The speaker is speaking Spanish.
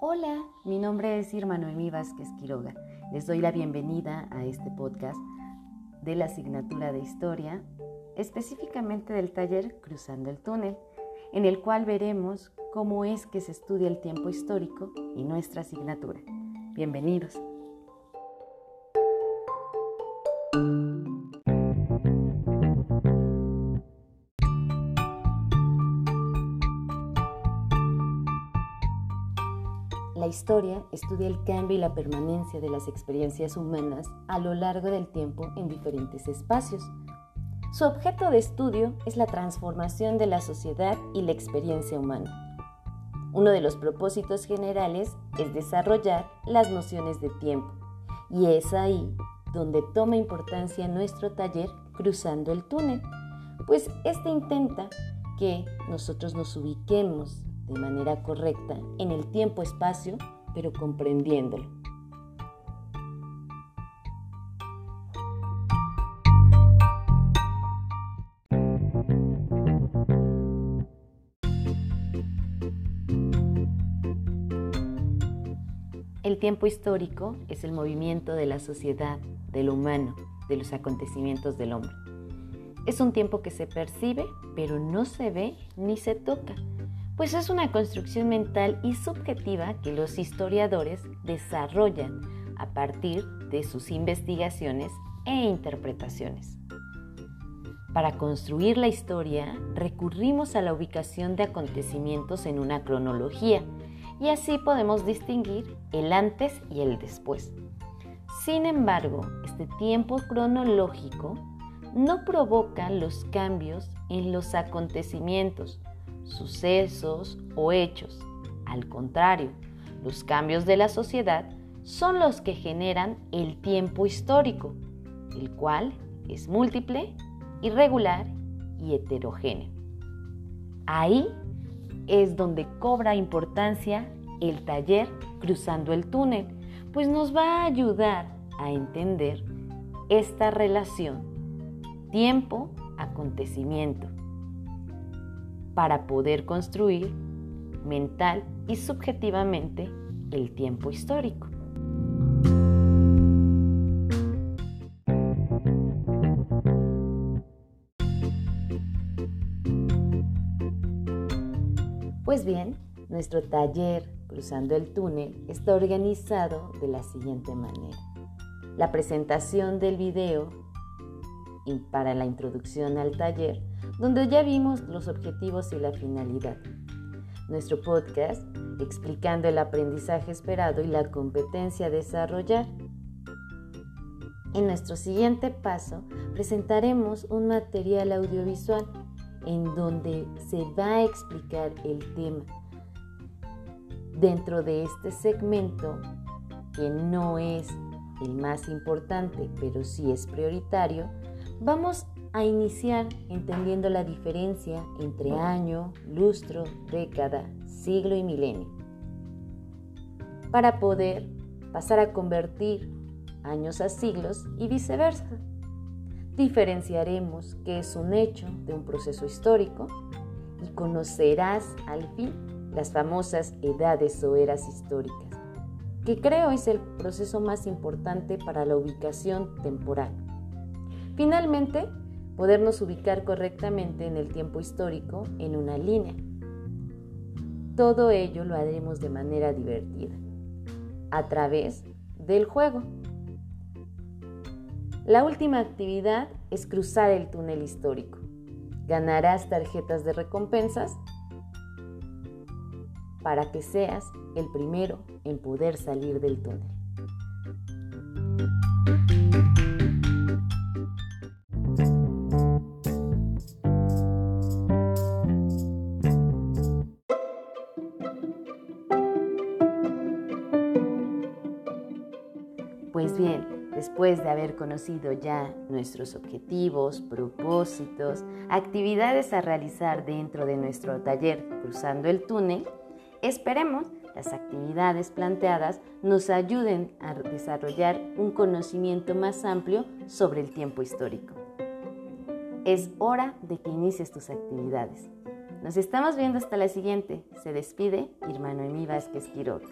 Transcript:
Hola, mi nombre es Irma Noemí Vázquez Quiroga. Les doy la bienvenida a este podcast de la asignatura de Historia, específicamente del taller Cruzando el Túnel, en el cual veremos cómo es que se estudia el tiempo histórico y nuestra asignatura. Bienvenidos. La historia estudia el cambio y la permanencia de las experiencias humanas a lo largo del tiempo en diferentes espacios. Su objeto de estudio es la transformación de la sociedad y la experiencia humana. Uno de los propósitos generales es desarrollar las nociones de tiempo y es ahí donde toma importancia nuestro taller Cruzando el túnel, pues este intenta que nosotros nos ubiquemos de manera correcta en el tiempo-espacio, pero comprendiéndolo. El tiempo histórico es el movimiento de la sociedad, de lo humano, de los acontecimientos del hombre. Es un tiempo que se percibe, pero no se ve ni se toca pues es una construcción mental y subjetiva que los historiadores desarrollan a partir de sus investigaciones e interpretaciones. Para construir la historia recurrimos a la ubicación de acontecimientos en una cronología y así podemos distinguir el antes y el después. Sin embargo, este tiempo cronológico no provoca los cambios en los acontecimientos, sucesos o hechos. Al contrario, los cambios de la sociedad son los que generan el tiempo histórico, el cual es múltiple, irregular y heterogéneo. Ahí es donde cobra importancia el taller Cruzando el túnel, pues nos va a ayudar a entender esta relación tiempo-acontecimiento para poder construir mental y subjetivamente el tiempo histórico. Pues bien, nuestro taller Cruzando el túnel está organizado de la siguiente manera. La presentación del video para la introducción al taller donde ya vimos los objetivos y la finalidad. Nuestro podcast explicando el aprendizaje esperado y la competencia a desarrollar. En nuestro siguiente paso presentaremos un material audiovisual en donde se va a explicar el tema. Dentro de este segmento, que no es el más importante, pero sí es prioritario, vamos a iniciar entendiendo la diferencia entre año, lustro, década, siglo y milenio, para poder pasar a convertir años a siglos y viceversa. Diferenciaremos qué es un hecho de un proceso histórico y conocerás al fin las famosas edades o eras históricas, que creo es el proceso más importante para la ubicación temporal. Finalmente, podernos ubicar correctamente en el tiempo histórico en una línea. Todo ello lo haremos de manera divertida, a través del juego. La última actividad es cruzar el túnel histórico. Ganarás tarjetas de recompensas para que seas el primero en poder salir del túnel. Pues bien, después de haber conocido ya nuestros objetivos, propósitos, actividades a realizar dentro de nuestro taller Cruzando el Túnel, esperemos las actividades planteadas nos ayuden a desarrollar un conocimiento más amplio sobre el tiempo histórico. es hora de que inicies tus actividades. Nos estamos viendo hasta la siguiente. Se despide Irma Noemí Vázquez Quiroga.